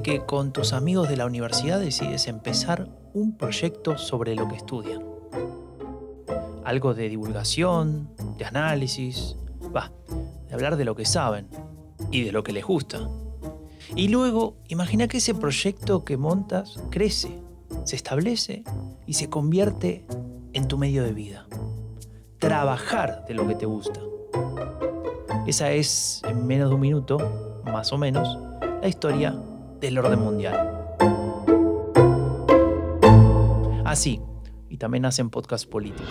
Que con tus amigos de la universidad decides empezar un proyecto sobre lo que estudian. Algo de divulgación, de análisis, va, de hablar de lo que saben y de lo que les gusta. Y luego, imagina que ese proyecto que montas crece, se establece y se convierte en tu medio de vida. Trabajar de lo que te gusta. Esa es, en menos de un minuto, más o menos, la historia del orden mundial. Así, y también hacen podcasts políticos.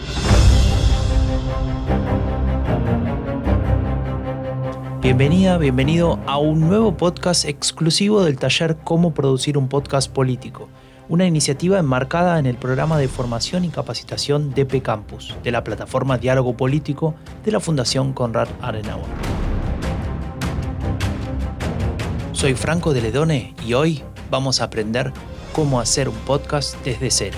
Bienvenida, bienvenido a un nuevo podcast exclusivo del taller Cómo producir un podcast político, una iniciativa enmarcada en el programa de formación y capacitación DP Campus, de la plataforma Diálogo Político de la Fundación Conrad Adenauer. Soy Franco de Ledone y hoy vamos a aprender cómo hacer un podcast desde cero.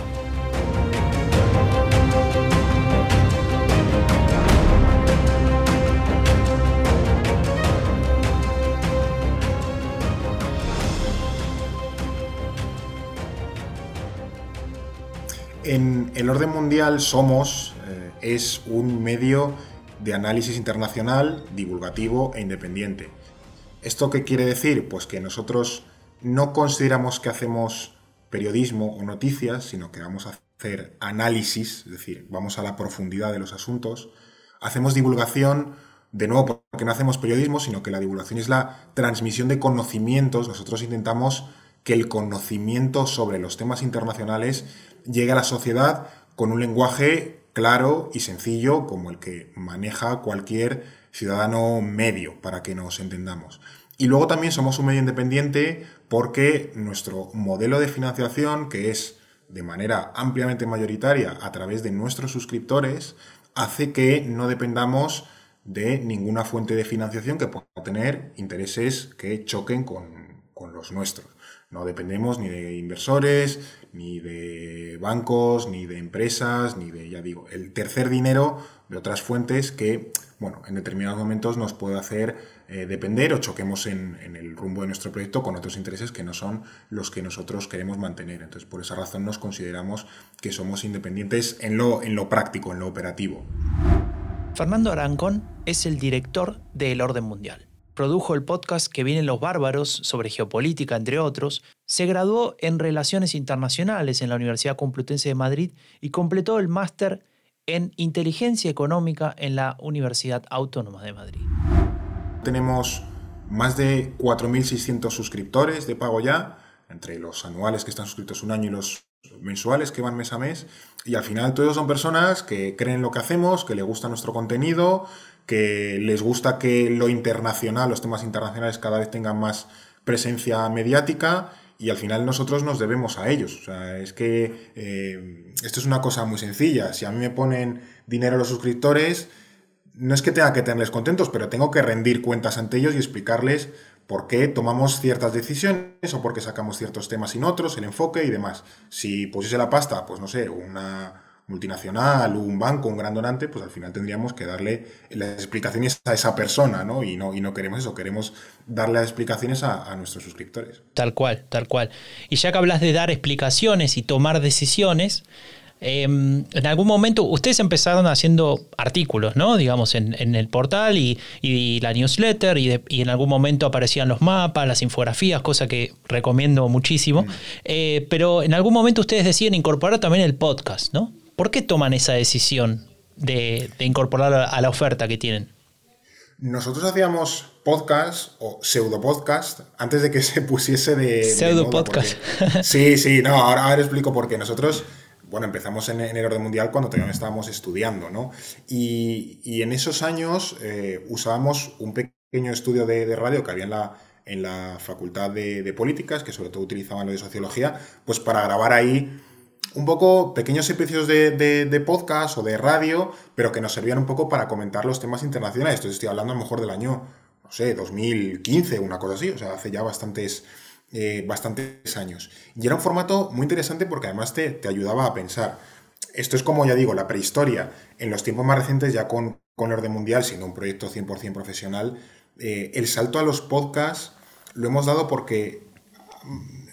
En el orden mundial Somos eh, es un medio de análisis internacional, divulgativo e independiente. ¿Esto qué quiere decir? Pues que nosotros no consideramos que hacemos periodismo o noticias, sino que vamos a hacer análisis, es decir, vamos a la profundidad de los asuntos. Hacemos divulgación, de nuevo, porque no hacemos periodismo, sino que la divulgación es la transmisión de conocimientos. Nosotros intentamos que el conocimiento sobre los temas internacionales llegue a la sociedad con un lenguaje claro y sencillo como el que maneja cualquier ciudadano medio, para que nos entendamos. Y luego también somos un medio independiente porque nuestro modelo de financiación, que es de manera ampliamente mayoritaria a través de nuestros suscriptores, hace que no dependamos de ninguna fuente de financiación que pueda tener intereses que choquen con, con los nuestros. No dependemos ni de inversores, ni de bancos, ni de empresas, ni de, ya digo, el tercer dinero de otras fuentes que, bueno, en determinados momentos nos puede hacer eh, depender o choquemos en, el rumbo de nuestro proyecto con otros intereses que no son los que nosotros queremos mantener. Entonces, por esa razón nos consideramos que somos independientes en lo, en lo práctico, en lo operativo. Fernando Arancón es el director de El Orden Mundial produjo el podcast Que vienen los bárbaros sobre geopolítica, entre otros, se graduó en Relaciones Internacionales en la Universidad Complutense de Madrid y completó el máster en Inteligencia Económica en la Universidad Autónoma de Madrid. Tenemos más de 4.600 suscriptores de pago ya, entre los anuales que están suscritos un año y los mensuales que van mes a mes. Y al final todos son personas que creen lo que hacemos, que les gusta nuestro contenido, que les gusta que lo internacional, los temas internacionales cada vez tengan más presencia mediática y al final nosotros nos debemos a ellos. O sea, es que eh, esto es una cosa muy sencilla. Si a mí me ponen dinero los suscriptores, no es que tenga que tenerles contentos, pero tengo que rendir cuentas ante ellos y explicarles por qué tomamos ciertas decisiones o por qué sacamos ciertos temas sin otros, el enfoque y demás. Si pusiese la pasta, pues no sé, una multinacional, un banco, un gran donante, pues al final tendríamos que darle las explicaciones a esa persona, ¿no? Y no, y no queremos eso, queremos darle las explicaciones a, nuestros suscriptores. Tal cual, tal cual. Y ya que hablas de dar explicaciones y tomar decisiones, em, en algún momento ustedes empezaron haciendo artículos, ¿no? Digamos, en, el portal y, la newsletter, y, en algún momento aparecían los mapas, las infografías, cosa que recomiendo muchísimo. Mm. Eh, pero en algún momento ustedes deciden incorporar también el podcast, ¿no? ¿Por qué toman esa decisión de, incorporar a la oferta que tienen? Nosotros hacíamos podcast o pseudo podcast antes de que se pusiese de. Pseudo podcast. sí, sí, no, ahora, explico por qué. Nosotros, bueno, empezamos en, el orden mundial cuando todavía estábamos estudiando, ¿no? Y, en esos años eh, usábamos un pequeño estudio de, radio que había en la, en la Facultad de, de Políticas, que sobre todo utilizaban lo de sociología, pues para grabar ahí un poco pequeños episodios de, podcast o de radio, pero que nos servían un poco para comentar los temas internacionales. Entonces estoy hablando a lo mejor del año, no sé, 2015, una cosa así, o sea, hace ya bastantes, eh, bastantes años. Y era un formato muy interesante porque además te, ayudaba a pensar. Esto es como ya digo, la prehistoria. En los tiempos más recientes, ya con, con el orden mundial, siendo un proyecto 100% profesional, eh, el salto a los podcasts lo hemos dado porque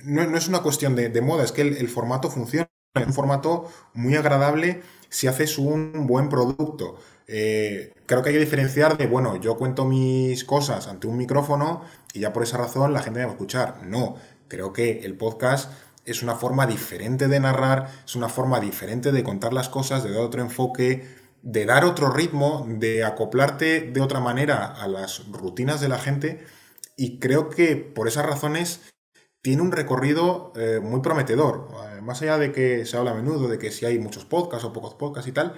no, es una cuestión de, moda, es que el, formato funciona. Es un formato muy agradable si haces un buen producto. Eh, creo que hay que diferenciar de, bueno, yo cuento mis cosas ante un micrófono y ya por esa razón la gente me va a escuchar. No, creo que el podcast es una forma diferente de narrar, es una forma diferente de contar las cosas, de dar otro enfoque, de dar otro ritmo, de acoplarte de otra manera a las rutinas de la gente. Y creo que por esas razones tiene un recorrido eh, muy prometedor. Eh, más allá de que se habla a menudo de que si hay muchos podcasts o pocos podcasts y tal,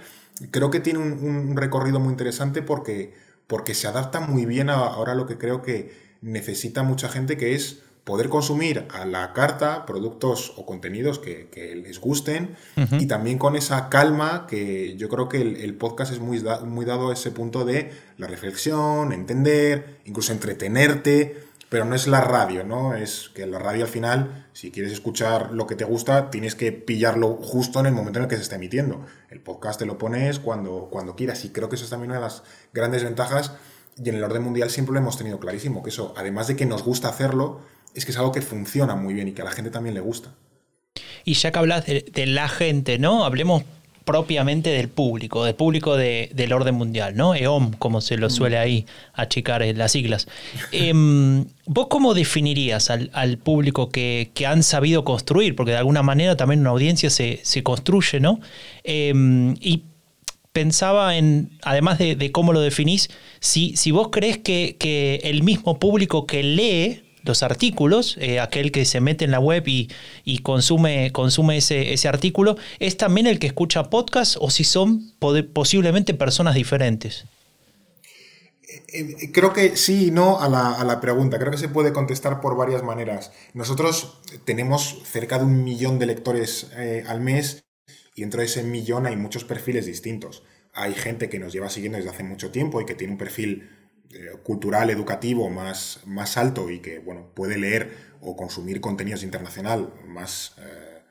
creo que tiene un, recorrido muy interesante porque, porque se adapta muy bien a ahora lo que creo que necesita mucha gente, que es poder consumir a la carta productos o contenidos que, les gusten y también con esa calma que yo creo que el, podcast es muy, muy dado a ese punto de la reflexión, entender, incluso entretenerte, pero no es la radio, ¿no? Es que la radio al final, si quieres escuchar lo que te gusta, tienes que pillarlo justo en el momento en el que se está emitiendo. El podcast te lo pones cuando, cuando quieras y creo que eso es también una de las grandes ventajas y en el orden mundial siempre lo hemos tenido clarísimo, que eso, además de que nos gusta hacerlo, es que es algo que funciona muy bien y que a la gente también le gusta. Y ya que hablas de, la gente, ¿no? Hablemos propiamente del público, del público del orden mundial, ¿no? EOM, como se lo suele ahí achicar en las siglas. Em, ¿Vos cómo definirías al, público que, han sabido construir? Porque de alguna manera también una audiencia se, construye, ¿no? Em, y pensaba en, además de, cómo lo definís, si, si vos crees que, que el mismo público que lee los artículos, eh, aquel que se mete en la web y, consume, consume ese, ese, artículo, es también el que escucha podcast o si son posiblemente personas diferentes? Eh, eh, creo que sí y no a la, pregunta. Creo que se puede contestar por varias maneras. Nosotros tenemos cerca de un millón de lectores al mes y dentro de ese millón hay muchos perfiles distintos. Hay gente que nos lleva siguiendo desde hace mucho tiempo y que tiene un perfil cultural, educativo más, más alto y que bueno, puede leer o consumir contenidos internacional más, eh,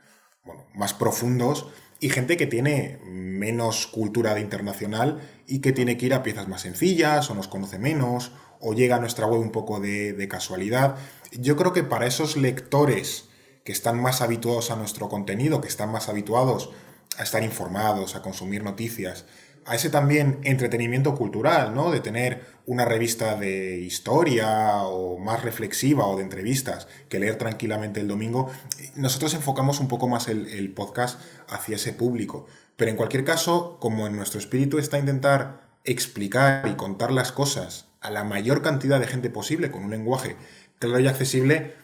más profundos, y gente que tiene menos cultura de internacional y que tiene que ir a piezas más sencillas o nos conoce menos o llega a nuestra web un poco de casualidad. Yo creo que para esos lectores que están más habituados a nuestro contenido, que están más habituados a estar informados, a consumir noticias, a ese también entretenimiento cultural, ¿no? De tener una revista de historia o más reflexiva o de entrevistas que leer tranquilamente el domingo. Nosotros enfocamos un poco más el, podcast hacia ese público. Pero en cualquier caso, como en nuestro espíritu está intentar explicar y contar las cosas a la mayor cantidad de gente posible con un lenguaje claro y accesible,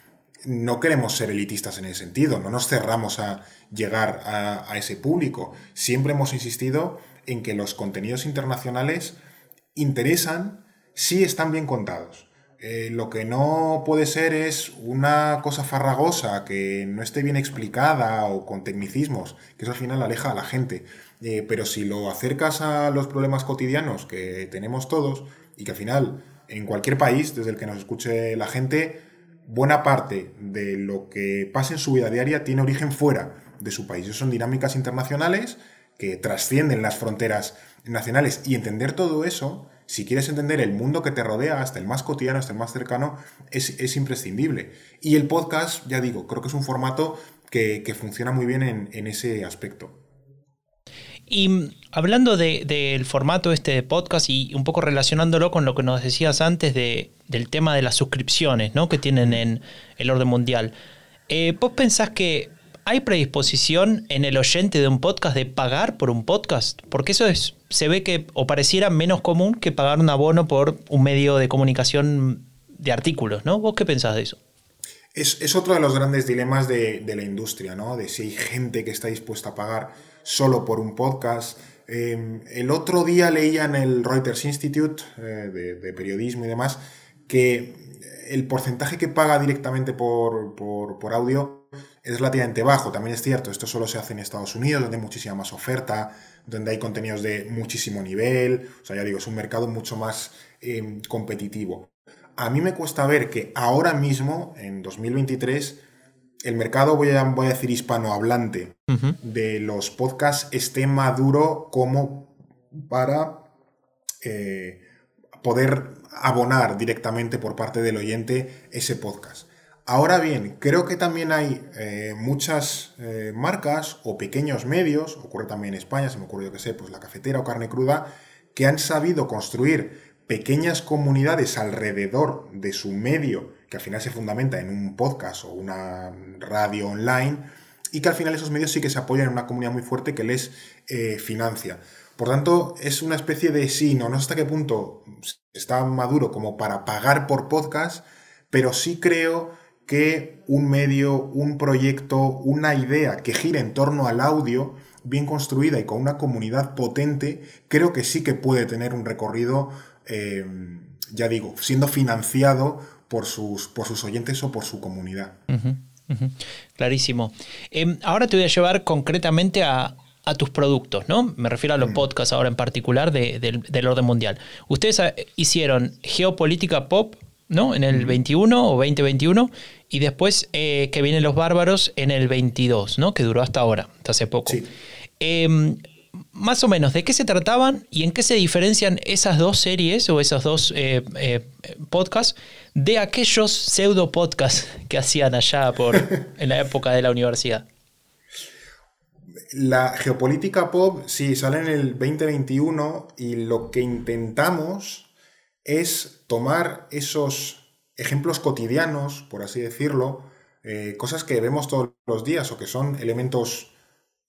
no queremos ser elitistas en ese sentido, no nos cerramos a llegar a, ese público. Siempre hemos insistido en que los contenidos internacionales interesan si están bien contados. Eh, lo que no puede ser es una cosa farragosa que no esté bien explicada o con tecnicismos, que eso al final aleja a la gente. Eh, pero si lo acercas a los problemas cotidianos que tenemos todos y que al final en cualquier país, desde el que nos escuche la gente, buena parte de lo que pasa en su vida diaria tiene origen fuera de su país. son dinámicas internacionales que trascienden las fronteras nacionales. Y entender todo eso, si quieres entender el mundo que te rodea, hasta el más cotidiano, hasta el más cercano, es, imprescindible. Y el podcast, ya digo, creo que es un formato que, funciona muy bien en, ese aspecto. Y hablando del formato este de podcast y un poco relacionándolo con lo que nos decías antes de, del tema de las suscripciones ¿no? que tienen en el orden mundial, eh, ¿vos pensás que ¿Hay predisposición en el oyente de un podcast de pagar por un podcast? Porque eso es, se ve que, o pareciera menos común que pagar un abono por un medio de comunicación de artículos, ¿no? ¿Vos qué pensás de eso? Es, otro de los grandes dilemas de, la industria, ¿no? De si hay gente que está dispuesta a pagar solo por un podcast. Em, el otro día leía en el Reuters Institute eh, de, periodismo y demás que el porcentaje que paga directamente por, por audio es relativamente bajo. También es cierto, esto solo se hace en Estados Unidos, donde hay muchísima más oferta, donde hay contenidos de muchísimo nivel. O sea, ya digo, es un mercado mucho más eh, competitivo. A mí me cuesta ver que ahora mismo, en 2023, el mercado, voy a, voy a decir hispanohablante, de los podcasts esté maduro como para eh, poder abonar directamente por parte del oyente ese podcast. Ahora bien, creo que también hay eh, muchas eh, marcas o pequeños medios, ocurre también en España, se me ocurre yo que sé, pues la cafetera o carne cruda, que han sabido construir pequeñas comunidades alrededor de su medio, que al final se fundamenta en un podcast o una radio online, y que al final esos medios sí que se apoyan en una comunidad muy fuerte que les eh, financia. Por tanto, es una especie de sí, no, no hasta qué punto está maduro como para pagar por podcast, pero sí creo que un medio, un proyecto, una idea que gire en torno al audio, bien construida y con una comunidad potente, creo que sí que puede tener un recorrido, eh, ya digo, siendo financiado por sus, por sus oyentes o por su comunidad. Clarísimo. Em, ahora te voy a llevar concretamente a, tus productos, ¿no? Me refiero a los mm. podcasts ahora en particular del orden mundial. Ustedes eh, hicieron Geopolítica Pop, ¿no? En el 21 o 2021 y después eh, que vienen los bárbaros en el 22, ¿no? Que duró hasta ahora, hasta hace poco. Em, más o menos, ¿de qué se trataban y en qué se diferencian esas dos series o esos dos eh, eh, podcasts de aquellos pseudo podcasts que hacían allá por, en la época de la universidad? La geopolítica pop, sí, sale en el 2021 y lo que intentamos es tomar esos ejemplos cotidianos, por así decirlo, eh, cosas que vemos todos los días o que son elementos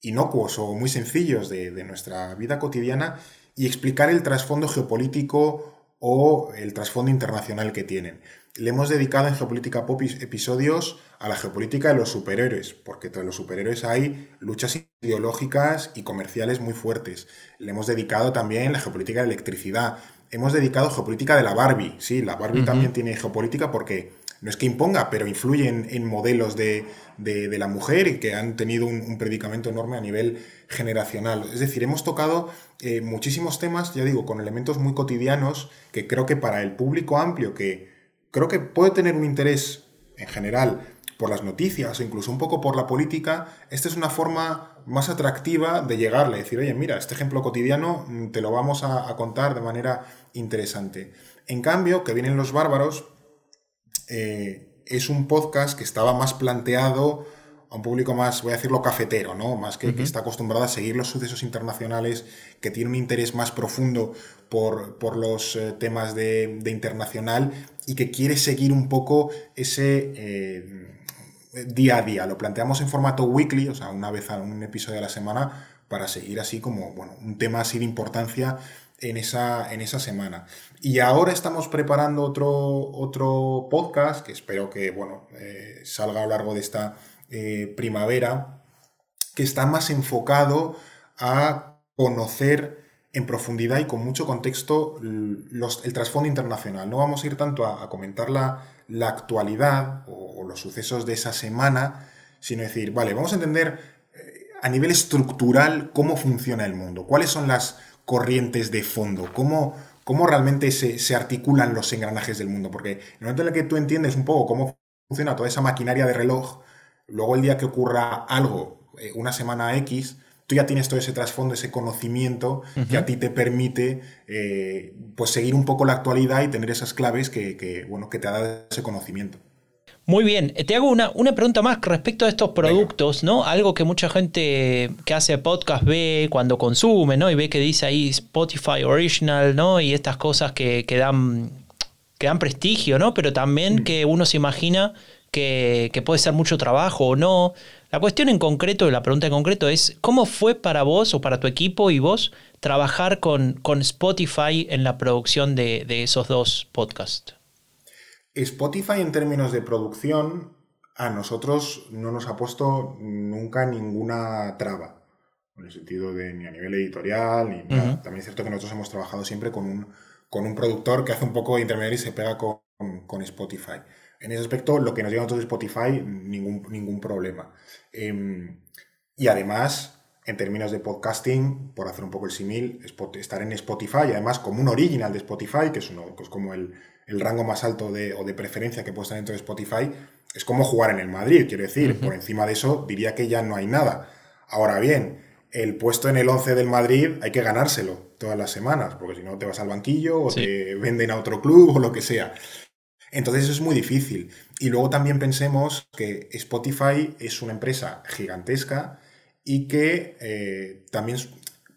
inocuos o muy sencillos de, nuestra vida cotidiana y explicar el trasfondo geopolítico o el trasfondo internacional que tienen. Le hemos dedicado en Geopolítica Pop episodios a la geopolítica de los superhéroes, porque entre los superhéroes hay luchas ideológicas y comerciales muy fuertes. Le hemos dedicado también la geopolítica de electricidad, hemos dedicado geopolítica de la Barbie. Sí, la Barbie también tiene geopolítica porque no es que imponga, pero influye en, modelos de, la mujer y que han tenido un, predicamento enorme a nivel generacional. Es decir, hemos tocado eh, muchísimos temas, ya digo, con elementos muy cotidianos que creo que para el público amplio, que creo que puede tener un interés en general por las noticias o incluso un poco por la política, esta es una forma más atractiva de llegarle, decir, oye, mira, este ejemplo cotidiano mm, te lo vamos a, contar de manera interesante. En cambio, que vienen los bárbaros, eh, es un podcast que estaba más planteado a un público más, voy a decirlo, cafetero, ¿no? Más que, que está acostumbrado a seguir los sucesos internacionales, que tiene un interés más profundo por, los eh, temas de, internacional y que quiere seguir un poco ese eh, día a día. Lo planteamos en formato weekly, o sea, una vez a un episodio a la semana, para seguir así como, bueno, un tema así de importancia en esa, en esa semana. Y ahora estamos preparando otro, otro podcast, que espero que, bueno, eh, salga a lo largo de esta eh, primavera, que está más enfocado a conocer en profundidad y con mucho contexto el trasfondo internacional. No vamos a ir tanto a, comentar la, la actualidad o, los sucesos de esa semana, sino decir, vale, vamos a entender eh, a nivel estructural cómo funciona el mundo, cuáles son las corrientes de fondo, cómo, cómo realmente se, articulan los engranajes del mundo, porque en el momento en el que tú entiendes un poco cómo funciona toda esa maquinaria de reloj, luego el día que ocurra algo, eh, una semana X, tú ya tienes todo ese trasfondo, ese conocimiento que a ti te permite eh, pues seguir un poco la actualidad y tener esas claves que, bueno, que te da ese conocimiento. Muy bien, te hago una, una, pregunta más respecto a estos productos, ¿no? Algo que mucha gente que hace podcast ve cuando consume, ¿no? Y ve que dice ahí Spotify Original, ¿no? Y estas cosas que, que dan, que dan prestigio, ¿no? Pero también mm. que uno se imagina que, que, puede ser mucho trabajo o no. La cuestión en concreto, la pregunta en concreto es, ¿cómo fue para vos o para tu equipo y vos trabajar con, con Spotify en la producción de, esos dos podcasts? Spotify en términos de producción a nosotros no nos ha puesto nunca ninguna traba, en el sentido de ni a nivel editorial, ni También es cierto que nosotros hemos trabajado siempre con un, con un productor que hace un poco de intermediario y se pega con, con Spotify. En ese aspecto, lo que nos llega a nosotros de Spotify, ningún, ningún problema. Em, y además, en términos de podcasting, por hacer un poco el símil, estar en Spotify, además como un original de Spotify, que es, uno, que es como el, rango más alto de, o de preferencia que puede estar dentro de Spotify, es como jugar en el Madrid, quiero decir, por encima de eso diría que ya no hay nada. Ahora bien, el puesto en el 11 del Madrid hay que ganárselo todas las semanas, porque si no te vas al banquillo o te venden a otro club o lo que sea. Entonces eso es muy difícil. Y luego también pensemos que Spotify es una empresa gigantesca y que eh, también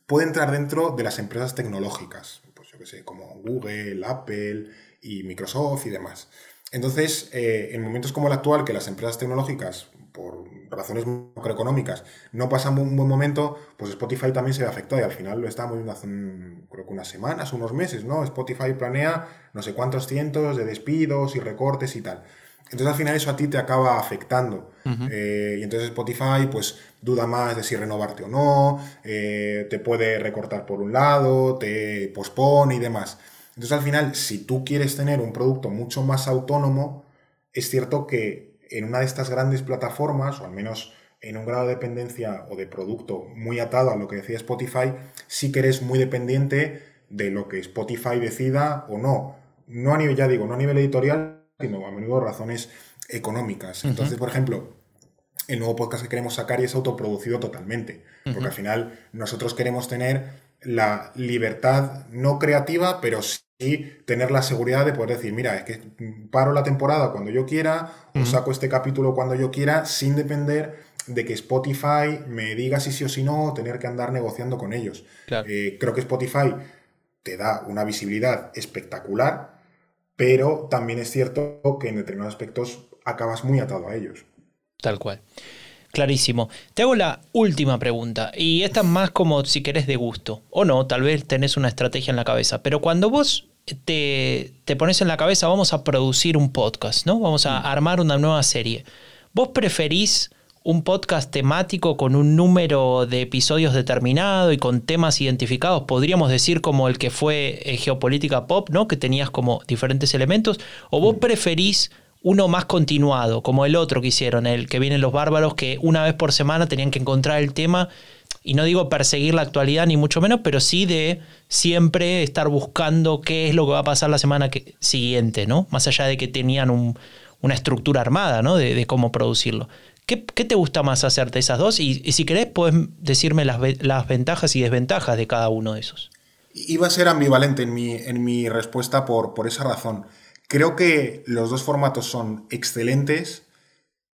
puede entrar dentro de las empresas tecnológicas, pues yo que sé, como Google, Apple y Microsoft y demás. Entonces, eh, en momentos como el actual, que las empresas tecnológicas, por razones macroeconómicas, no pasan un buen momento, pues Spotify también se ve afectado y al final lo estábamos viendo hace, creo que unas semanas, unos meses, ¿no? Spotify planea no sé cuántos cientos de despidos y recortes y tal. Entonces al final eso a ti te acaba afectando. Eh, y entonces Spotify pues duda más de si renovarte o no, eh, te puede recortar por un lado, te pospone y demás. Entonces al final, si tú quieres tener un producto mucho más autónomo, es cierto que en una de estas grandes plataformas, o al menos en un grado de dependencia o de producto muy atado a lo que decía Spotify, sí que eres muy dependiente de lo que Spotify decida o no. No a nivel, ya digo, no a nivel editorial, sino a menudo razones económicas. Entonces, por ejemplo, el nuevo podcast que queremos sacar y es autoproducido totalmente, porque al final nosotros queremos tener la libertad no creativa, pero sí tener la seguridad de poder decir, mira, es que paro la temporada cuando yo quiera, o saco este capítulo cuando yo quiera, sin depender de que Spotify me diga si sí o si no, o tener que andar negociando con ellos. Eh, creo que Spotify te da una visibilidad espectacular, pero también es cierto que en determinados aspectos acabas muy atado a ellos. Tal cual. Clarísimo. Te hago la última pregunta, y esta es más como si querés de gusto, o no, tal vez tenés una estrategia en la cabeza, pero cuando vos te, te pones en la cabeza, vamos a producir un podcast, ¿no? Vamos a mm. armar una nueva serie. ¿Vos preferís un podcast temático con un número de episodios determinado y con temas identificados, podríamos decir como el que fue eh, Geopolítica Pop, ¿no? Que tenías como diferentes elementos, o vos mm. preferís uno más continuado, como el otro que hicieron, el que vienen los bárbaros, que una vez por semana tenían que encontrar el tema, y no digo perseguir la actualidad ni mucho menos, pero sí de siempre estar buscando qué es lo que va a pasar la semana siguiente, ¿no? Más allá de que tenían una estructura armada, ¿no? De, cómo producirlo. ¿Qué, te gusta más hacerte esas dos? Y, si querés, puedes decirme las, ventajas y desventajas de cada uno de esos. Iba a ser ambivalente en mi, respuesta por, por esa razón. Creo que los dos formatos son excelentes,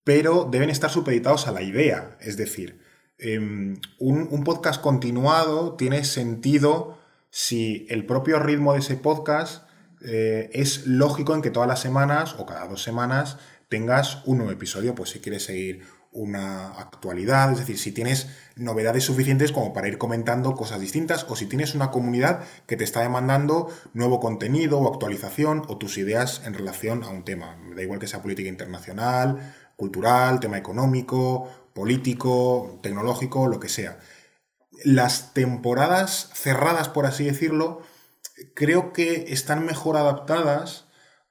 pero deben estar supeditados a la idea. Es decir, em, un, podcast continuado tiene sentido si el propio ritmo de ese podcast eh, es lógico en que todas las semanas o cada dos semanas tengas un nuevo episodio. Pues si quieres seguir una actualidad, es decir, si tienes novedades suficientes como para ir comentando cosas distintas o si tienes una comunidad que te está demandando nuevo contenido o actualización o tus ideas en relación a un tema. Da igual que sea política internacional, cultural, tema económico, político, tecnológico, lo que sea. Las temporadas cerradas, por así decirlo, creo que están mejor adaptadas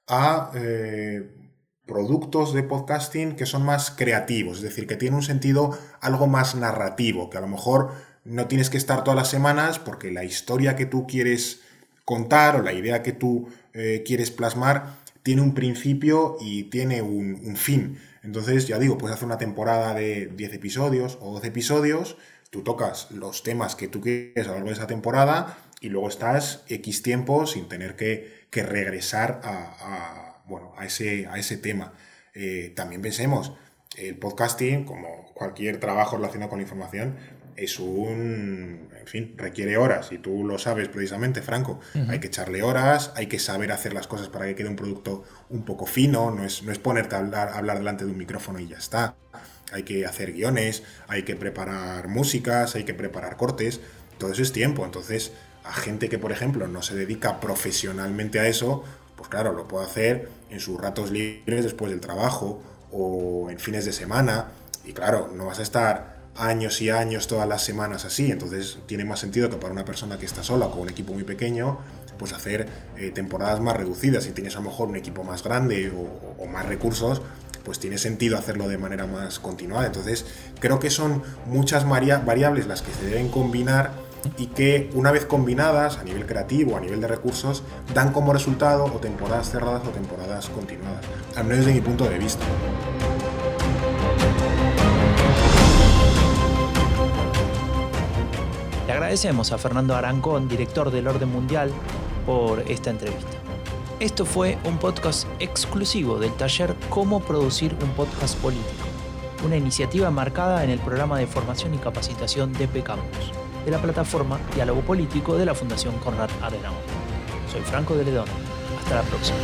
a eh, productos de podcasting que son más creativos, es decir, que tienen un sentido algo más narrativo, que a lo mejor no tienes que estar todas las semanas porque la historia que tú quieres contar o la idea que tú eh, quieres plasmar tiene un principio y tiene un, fin. Entonces, ya digo, puedes hacer una temporada de 10 episodios o 12 episodios, tú tocas los temas que tú quieres a lo largo de esa temporada y luego estás X tiempo sin tener que, regresar a bueno, a ese, a ese tema. Eh, también pensemos, el podcasting, como cualquier trabajo relacionado con la información, es un, en fin, requiere horas y tú lo sabes precisamente, Franco. Hay que echarle horas, hay que saber hacer las cosas para que quede un producto un poco fino, no es, no es ponerte a hablar, hablar delante de un micrófono y ya está. Hay que hacer guiones, hay que preparar músicas, hay que preparar cortes, todo eso es tiempo. Entonces, a gente que, por ejemplo, no se dedica profesionalmente a eso, pues claro, lo puedo hacer en sus ratos libres después del trabajo o en fines de semana. Y claro, no vas a estar años y años todas las semanas así. Entonces tiene más sentido que para una persona que está sola o con un equipo muy pequeño, pues hacer eh, temporadas más reducidas. Si tienes a lo mejor un equipo más grande o, más recursos, pues tiene sentido hacerlo de manera más continuada. Entonces creo que son muchas variables las que se deben combinar y que una vez combinadas a nivel creativo, a nivel de recursos, dan como resultado o temporadas cerradas o temporadas continuadas, al menos desde mi punto de vista. Agradecemos a Fernando Arancón, director del Orden Mundial, por esta entrevista. Esto fue un podcast exclusivo del taller Cómo producir un podcast político, una iniciativa marcada en el programa de formación y capacitación de Campus, de la plataforma Diálogo Político de la Fundación Conrad Adenauer. Soy Franco de Ledón. Hasta la próxima.